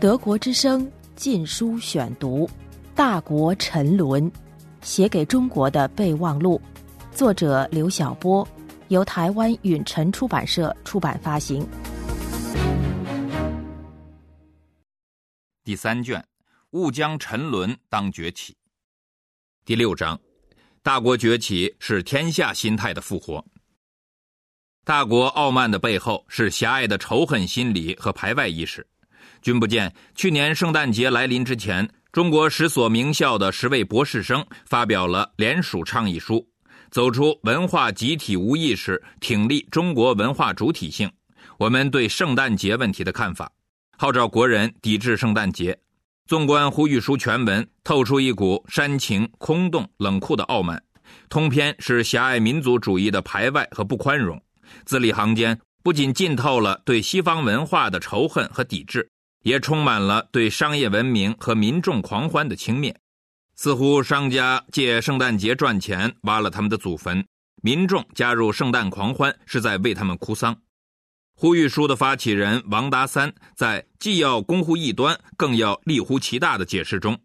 德国之声禁书选读，《大国沉沦》，写给中国的备忘录，作者刘晓波，由台湾允晨出版社出版发行。第三卷，勿将沉沦当崛起。第六章，大国崛起是天下心态的复活。大国傲慢的背后是狭隘的仇恨心理和排外意识。君不见，去年圣诞节来临之前，中国十所名校的十位博士生发表了联署倡议书，走出文化集体无意识，挺立中国文化主体性。我们对圣诞节问题的看法，号召国人抵制圣诞节。纵观呼吁书全文，透出一股煽情、空洞、冷酷的傲慢，通篇是狭隘民族主义的排外和不宽容，字里行间不仅浸透了对西方文化的仇恨和抵制。也充满了对商业文明和民众狂欢的轻蔑，似乎商家借圣诞节赚钱，挖了他们的祖坟；民众加入圣诞狂欢，是在为他们哭丧。呼吁书的发起人王达三在既要攻乎异端，更要立乎其大的解释中，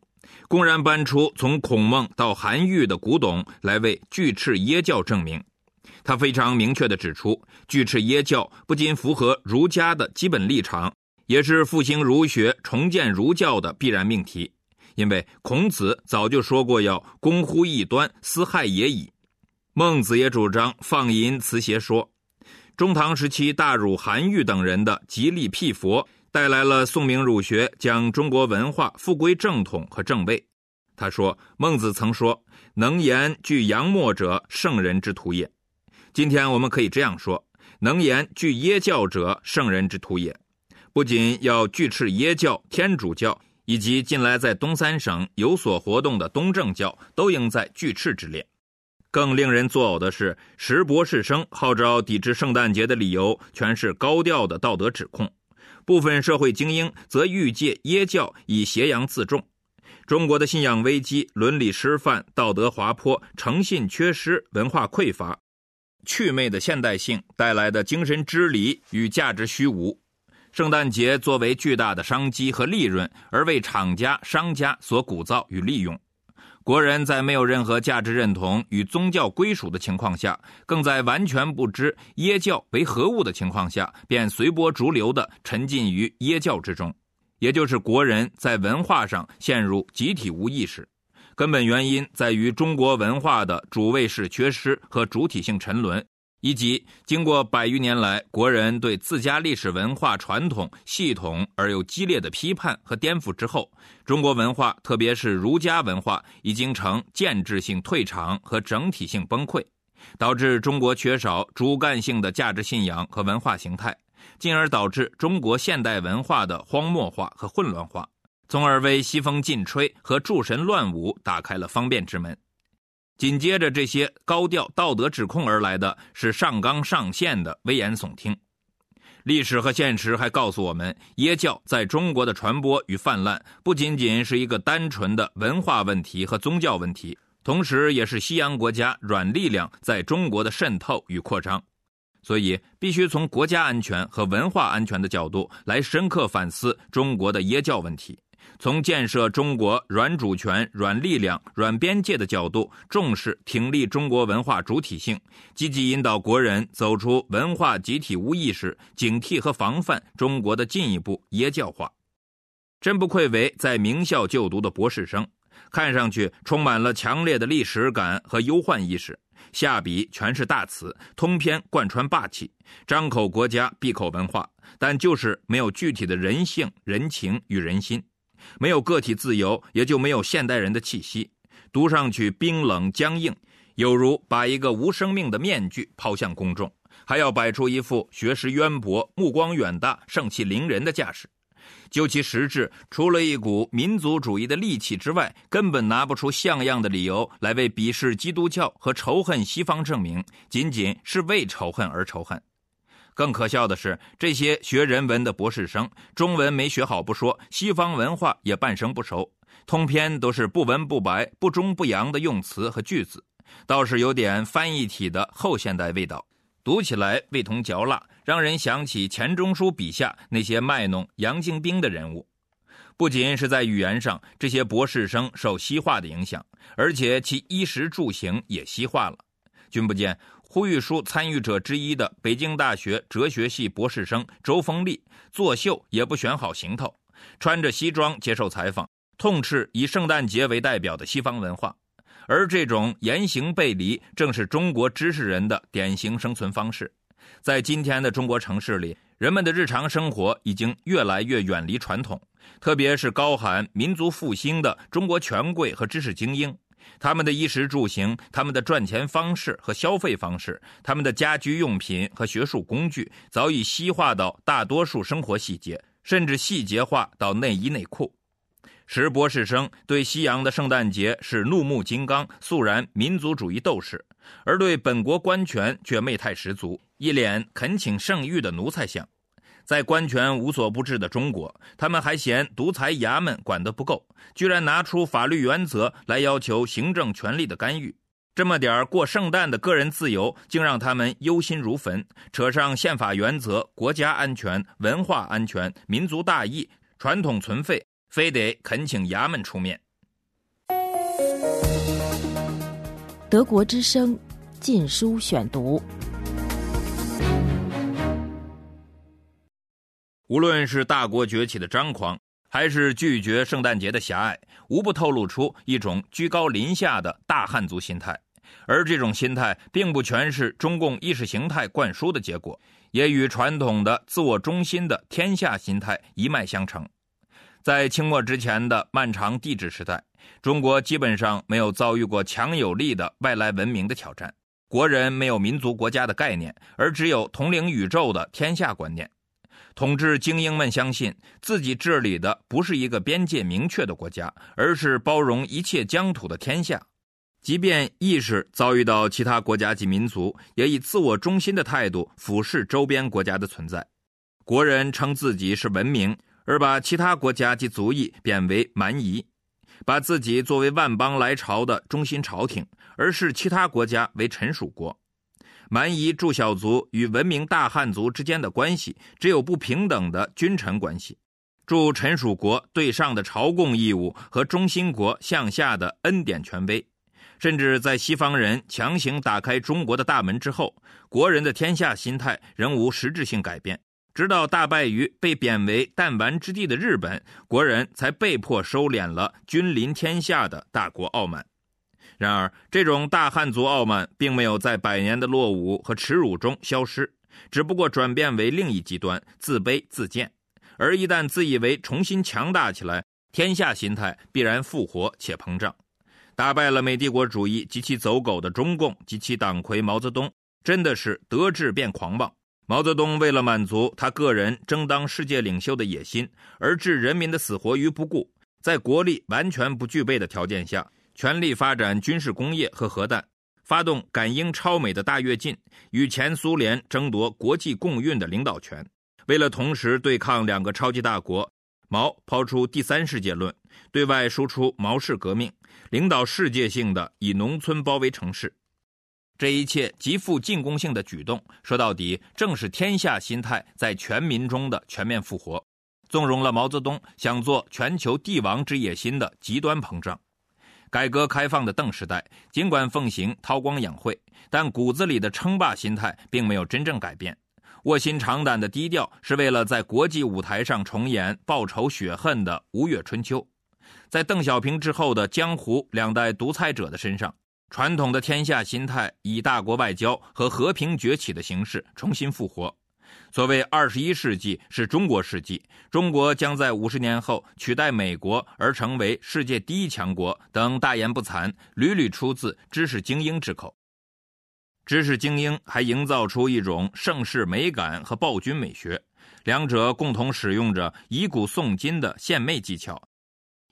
公然搬出从孔孟到韩愈的古董来为巨斥耶教证明。他非常明确地指出，拒斥耶教不仅符合儒家的基本立场。也是复兴儒学、重建儒教的必然命题，因为孔子早就说过要攻乎异端，斯害也已。孟子也主张放淫辞邪说。中唐时期，大儒韩愈等人的极力辟佛，带来了宋明儒学将中国文化复归正统和正位。他说：“孟子曾说，能言具阳末者，圣人之徒也。今天我们可以这样说：能言具耶教者，圣人之徒也。”不仅要拒斥耶教、天主教，以及近来在东三省有所活动的东正教，都应在拒斥之列。更令人作呕的是，石博士生号召抵制圣诞节的理由，全是高调的道德指控；部分社会精英则欲借耶教以挟洋自重。中国的信仰危机、伦理失范、道德滑坡、诚信缺失、文化匮乏、趣味的现代性带来的精神支离与价值虚无。圣诞节作为巨大的商机和利润而为厂家、商家所鼓噪与利用，国人在没有任何价值认同与宗教归属的情况下，更在完全不知耶教为何物的情况下，便随波逐流地沉浸于耶教之中，也就是国人在文化上陷入集体无意识。根本原因在于中国文化的主谓式缺失和主体性沉沦。以及经过百余年来，国人对自家历史文化传统系统而又激烈的批判和颠覆之后，中国文化，特别是儒家文化，已经呈建制性退场和整体性崩溃，导致中国缺少主干性的价值信仰和文化形态，进而导致中国现代文化的荒漠化和混乱化，从而为西风劲吹和诸神乱舞打开了方便之门。紧接着这些高调道德指控而来的是上纲上线的危言耸听。历史和现实还告诉我们，耶教在中国的传播与泛滥不仅仅是一个单纯的文化问题和宗教问题，同时也是西洋国家软力量在中国的渗透与扩张。所以，必须从国家安全和文化安全的角度来深刻反思中国的耶教问题。从建设中国软主权、软力量、软边界的角度，重视挺立中国文化主体性，积极引导国人走出文化集体无意识，警惕和防范中国的进一步耶教化。真不愧为在名校就读的博士生，看上去充满了强烈的历史感和忧患意识，下笔全是大词，通篇贯穿霸气，张口国家，闭口文化，但就是没有具体的人性、人情与人心。没有个体自由，也就没有现代人的气息。读上去冰冷僵硬，有如把一个无生命的面具抛向公众，还要摆出一副学识渊博、目光远大、盛气凌人的架势。究其实质，除了一股民族主义的戾气之外，根本拿不出像样的理由来为鄙视基督教和仇恨西方证明，仅仅是为仇恨而仇恨。更可笑的是，这些学人文的博士生，中文没学好不说，西方文化也半生不熟，通篇都是不文不白、不中不洋的用词和句子，倒是有点翻译体的后现代味道，读起来味同嚼蜡，让人想起钱钟书笔下那些卖弄洋精兵的人物。不仅是在语言上，这些博士生受西化的影响，而且其衣食住行也西化了。君不见，呼吁书参与者之一的北京大学哲学系博士生周峰利，作秀也不选好行头，穿着西装接受采访，痛斥以圣诞节为代表的西方文化。而这种言行背离，正是中国知识人的典型生存方式。在今天的中国城市里，人们的日常生活已经越来越远离传统，特别是高喊民族复兴的中国权贵和知识精英，他们的衣食住行、他们的赚钱方式和消费方式、他们的家居用品和学术工具，早已西化到大多数生活细节，甚至细节化到内衣内裤。石博士生对西洋的圣诞节是怒目金刚、肃然民族主义斗士，而对本国官权却媚态十足，一脸恳请圣谕的奴才相。在官权无所不至的中国，他们还嫌独裁衙门管得不够，居然拿出法律原则来要求行政权力的干预。这么点儿过圣诞的个人自由，竟让他们忧心如焚。扯上宪法原则、国家安全、文化安全、民族大义、传统存废。非得恳请衙门出面。德国之声《禁书选读》，无论是大国崛起的张狂，还是拒绝圣诞节的狭隘，无不透露出一种居高临下的大汉族心态。而这种心态，并不全是中共意识形态灌输的结果，也与传统的自我中心的天下心态一脉相承。在清末之前的漫长帝制时代，中国基本上没有遭遇过强有力的外来文明的挑战。国人没有民族国家的概念，而只有统领宇宙的天下观念。统治精英们相信自己治理的不是一个边界明确的国家，而是包容一切疆土的天下。即便意识遭遇到其他国家及民族，也以自我中心的态度俯视周边国家的存在。国人称自己是文明。而把其他国家及族裔贬为蛮夷，把自己作为万邦来朝的中心朝廷，而视其他国家为臣属国。蛮夷诸小族与文明大汉族之间的关系，只有不平等的君臣关系。驻臣属国对上的朝贡义务和中心国向下的恩典权威，甚至在西方人强行打开中国的大门之后，国人的天下心态仍无实质性改变。直到大败于被贬为弹丸之地的日本，国人才被迫收敛了君临天下的大国傲慢。然而，这种大汉族傲慢并没有在百年的落伍和耻辱中消失，只不过转变为另一极端——自卑自贱。而一旦自以为重新强大起来，天下心态必然复活且膨胀。打败了美帝国主义及其走狗的中共及其党魁毛泽东，真的是得志变狂妄。毛泽东为了满足他个人争当世界领袖的野心，而置人民的死活于不顾，在国力完全不具备的条件下，全力发展军事工业和核弹，发动赶英超美的大跃进，与前苏联争夺国际共运的领导权。为了同时对抗两个超级大国，毛抛出第三世界论，对外输出毛式革命，领导世界性的以农村包围城市。这一切极富进攻性的举动，说到底正是天下心态在全民中的全面复活，纵容了毛泽东想做全球帝王之野心的极端膨胀。改革开放的邓时代，尽管奉行韬光养晦，但骨子里的称霸心态并没有真正改变。卧薪尝胆的低调，是为了在国际舞台上重演报仇雪恨的吴越春秋。在邓小平之后的江湖两代独裁者的身上。传统的天下心态以大国外交和和平崛起的形式重新复活。所谓二十一世纪是中国世纪，中国将在五十年后取代美国而成为世界第一强国等大言不惭，屡屡出自知识精英之口。知识精英还营造出一种盛世美感和暴君美学，两者共同使用着以古诵今的献媚技巧，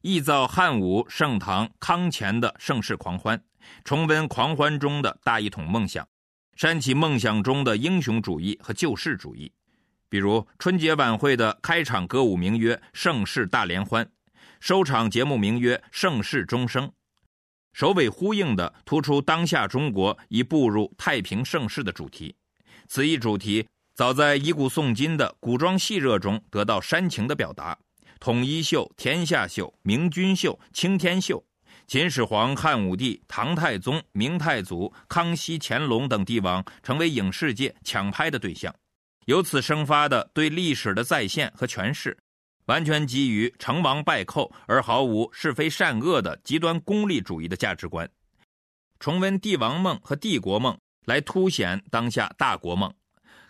臆造汉武、盛唐、康乾的盛世狂欢。重温狂欢中的大一统梦想，煽起梦想中的英雄主义和救世主义。比如春节晚会的开场歌舞名曰“盛世大联欢”，收场节目名曰“盛世钟声”，首尾呼应的突出当下中国已步入太平盛世的主题。此一主题早在以古诵今的古装戏热中得到煽情的表达，统一秀、天下秀、明君秀、青天秀。秦始皇、汉武帝、唐太宗、明太祖、康熙、乾隆等帝王成为影视界抢拍的对象，由此生发的对历史的再现和诠释，完全基于成王败寇而毫无是非善恶的极端功利主义的价值观。重温帝王梦和帝国梦，来凸显当下大国梦。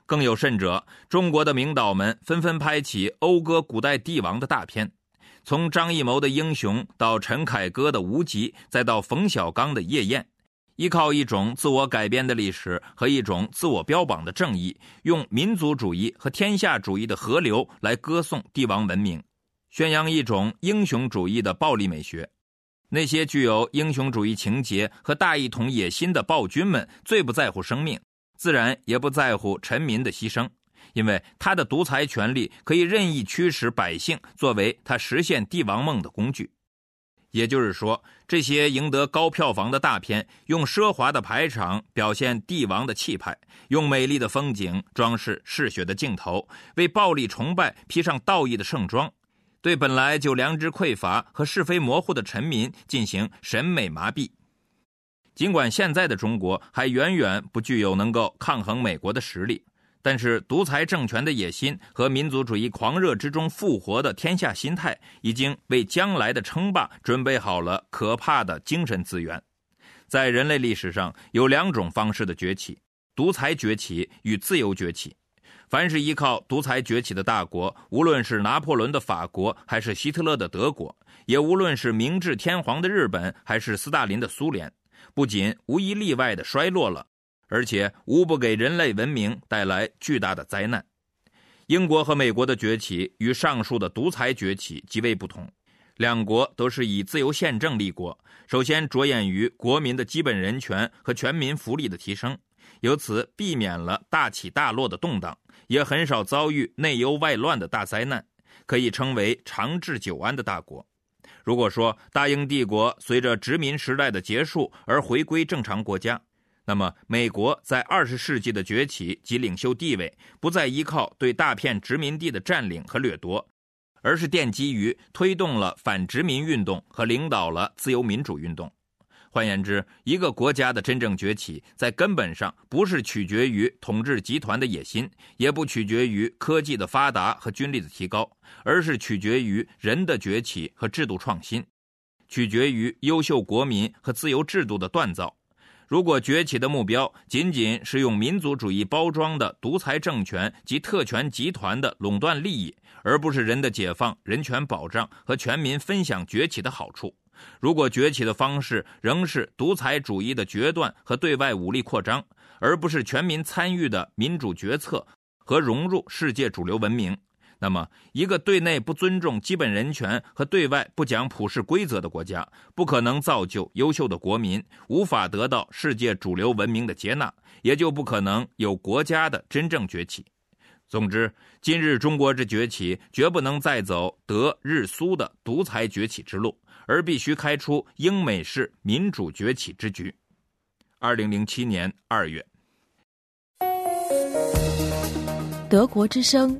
更有甚者，中国的名导们纷纷拍起讴歌古代帝王的大片。从张艺谋的英雄到陈凯歌的无极，再到冯小刚的夜宴，依靠一种自我改编的历史和一种自我标榜的正义，用民族主义和天下主义的河流来歌颂帝王文明，宣扬一种英雄主义的暴力美学。那些具有英雄主义情节和大一统野心的暴君们，最不在乎生命，自然也不在乎臣民的牺牲。因为他的独裁权力可以任意驱使百姓，作为他实现帝王梦的工具。也就是说，这些赢得高票房的大片，用奢华的排场表现帝王的气派，用美丽的风景装饰嗜血的镜头，为暴力崇拜披上道义的盛装，对本来就良知匮乏和是非模糊的臣民进行审美麻痹。尽管现在的中国还远远不具有能够抗衡美国的实力。但是，独裁政权的野心和民族主义狂热之中复活的天下心态，已经为将来的称霸准备好了可怕的精神资源。在人类历史上，有两种方式的崛起：独裁崛起与自由崛起。凡是依靠独裁崛起的大国，无论是拿破仑的法国，还是希特勒的德国，也无论是明治天皇的日本，还是斯大林的苏联，不仅无一例外的衰落了。而且无不给人类文明带来巨大的灾难。英国和美国的崛起与上述的独裁崛起极为不同，两国都是以自由宪政立国，首先着眼于国民的基本人权和全民福利的提升，由此避免了大起大落的动荡，也很少遭遇内忧外乱的大灾难，可以称为长治久安的大国。如果说大英帝国随着殖民时代的结束而回归正常国家，那么，美国在二十世纪的崛起及领袖地位，不再依靠对大片殖民地的占领和掠夺，而是奠基于推动了反殖民运动和领导了自由民主运动。换言之，一个国家的真正崛起，在根本上不是取决于统治集团的野心，也不取决于科技的发达和军力的提高，而是取决于人的崛起和制度创新，取决于优秀国民和自由制度的锻造。如果崛起的目标仅仅是用民族主义包装的独裁政权及特权集团的垄断利益，而不是人的解放、人权保障和全民分享崛起的好处；如果崛起的方式仍是独裁主义的决断和对外武力扩张，而不是全民参与的民主决策和融入世界主流文明。那么，一个对内不尊重基本人权和对外不讲普世规则的国家，不可能造就优秀的国民，无法得到世界主流文明的接纳，也就不可能有国家的真正崛起。总之，今日中国之崛起，绝不能再走德日苏的独裁崛起之路，而必须开出英美式民主崛起之局。二零零七年二月，德国之声。